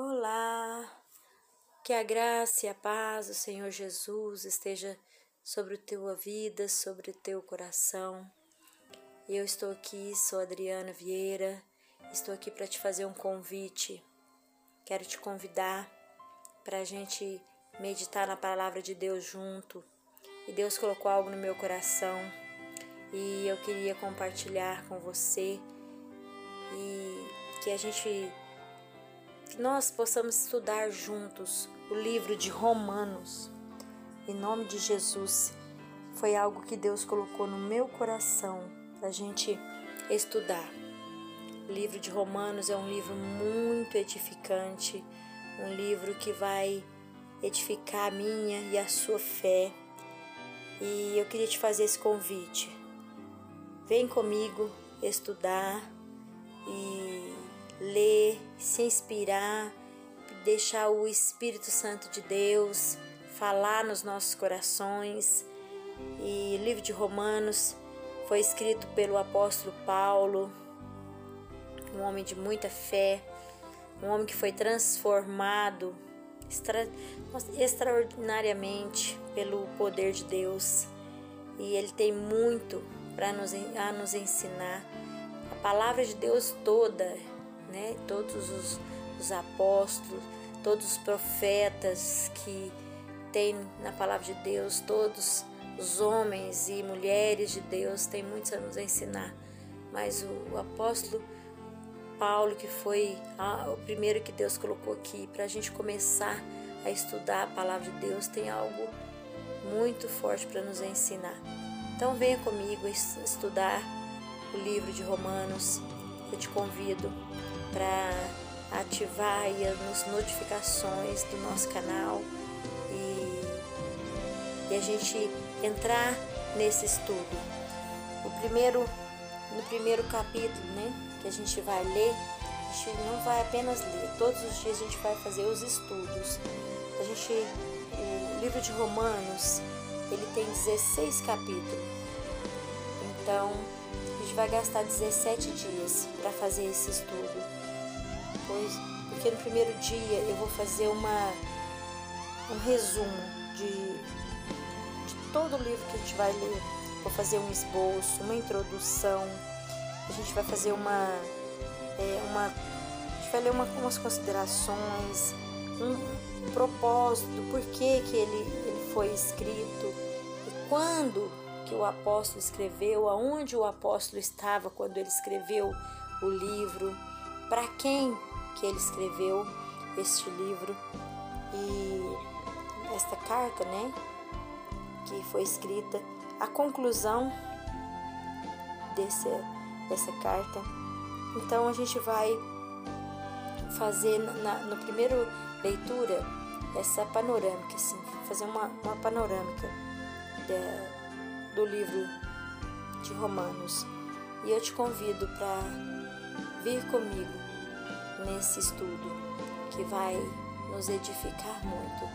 Olá, que a graça e a paz do Senhor Jesus esteja sobre a tua vida, sobre o teu coração. Eu estou aqui, sou Adriana Vieira, estou aqui para te fazer um convite. Quero te convidar para a gente meditar na palavra de Deus junto. E Deus colocou algo no meu coração e eu queria compartilhar com você e que a gente que nós possamos estudar juntos o livro de Romanos. Em nome de Jesus, foi algo que Deus colocou no meu coração para a gente estudar. O livro de Romanos é um livro muito edificante, um livro que vai edificar a minha e a sua fé. E eu queria te fazer esse convite. Vem comigo estudar e ler, se inspirar, deixar o Espírito Santo de Deus falar nos nossos corações. E o livro de Romanos foi escrito pelo apóstolo Paulo, um homem de muita fé, um homem que foi transformado extra, extraordinariamente pelo poder de Deus. E ele tem muito para nos, a nos ensinar. A palavra de Deus toda né? Todos os, os apóstolos, todos os profetas que tem na palavra de Deus, todos os homens e mulheres de Deus têm muito a nos ensinar. Mas o, o apóstolo Paulo, que foi a, o primeiro que Deus colocou aqui para a gente começar a estudar a palavra de Deus, tem algo muito forte para nos ensinar. Então venha comigo estudar o livro de Romanos. Eu te convido para ativar as notificações do nosso canal e, e a gente entrar nesse estudo. O primeiro, no primeiro capítulo, né, que a gente vai ler, a gente não vai apenas ler, todos os dias a gente vai fazer os estudos. A gente, o livro de Romanos, ele tem 16 capítulos. Então, gente vai gastar 17 dias para fazer esse estudo depois, porque no primeiro dia eu vou fazer uma, um resumo de, de todo o livro que a gente vai ler. Vou fazer um esboço, uma introdução, a gente vai fazer uma. É, uma a gente vai ler uma, umas considerações, um propósito, por que, que ele, ele foi escrito e quando que o apóstolo escreveu, aonde o apóstolo estava quando ele escreveu o livro, para quem que ele escreveu este livro e esta carta, né, que foi escrita, a conclusão desse, dessa carta. Então a gente vai fazer na no primeiro leitura essa panorâmica, assim, fazer uma, uma panorâmica do livro de Romanos. E eu te convido para vir comigo nesse estudo que vai nos edificar muito.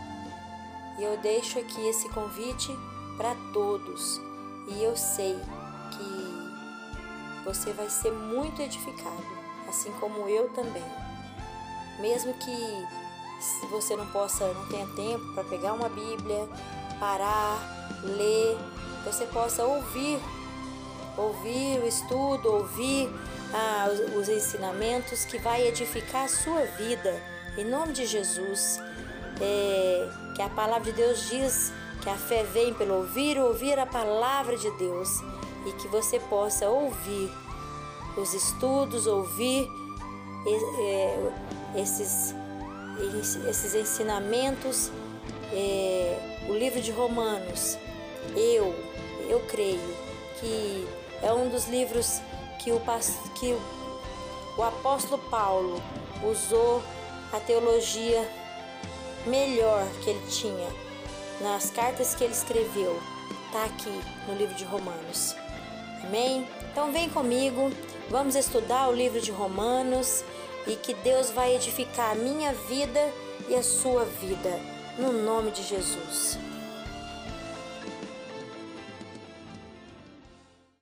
E eu deixo aqui esse convite para todos, e eu sei que você vai ser muito edificado, assim como eu também. Mesmo que você não possa, não tenha tempo para pegar uma Bíblia, parar, ler, você possa ouvir, ouvir o estudo, ouvir ah, os ensinamentos que vai edificar a sua vida. Em nome de Jesus, é, que a palavra de Deus diz que a fé vem pelo ouvir, ouvir a palavra de Deus e que você possa ouvir os estudos, ouvir é, esses, esses ensinamentos, é, o livro de Romanos. Eu, eu creio que é um dos livros que o, que o apóstolo Paulo usou a teologia melhor que ele tinha nas cartas que ele escreveu. Está aqui no livro de Romanos. Amém? Então vem comigo, vamos estudar o livro de Romanos e que Deus vai edificar a minha vida e a sua vida, no nome de Jesus.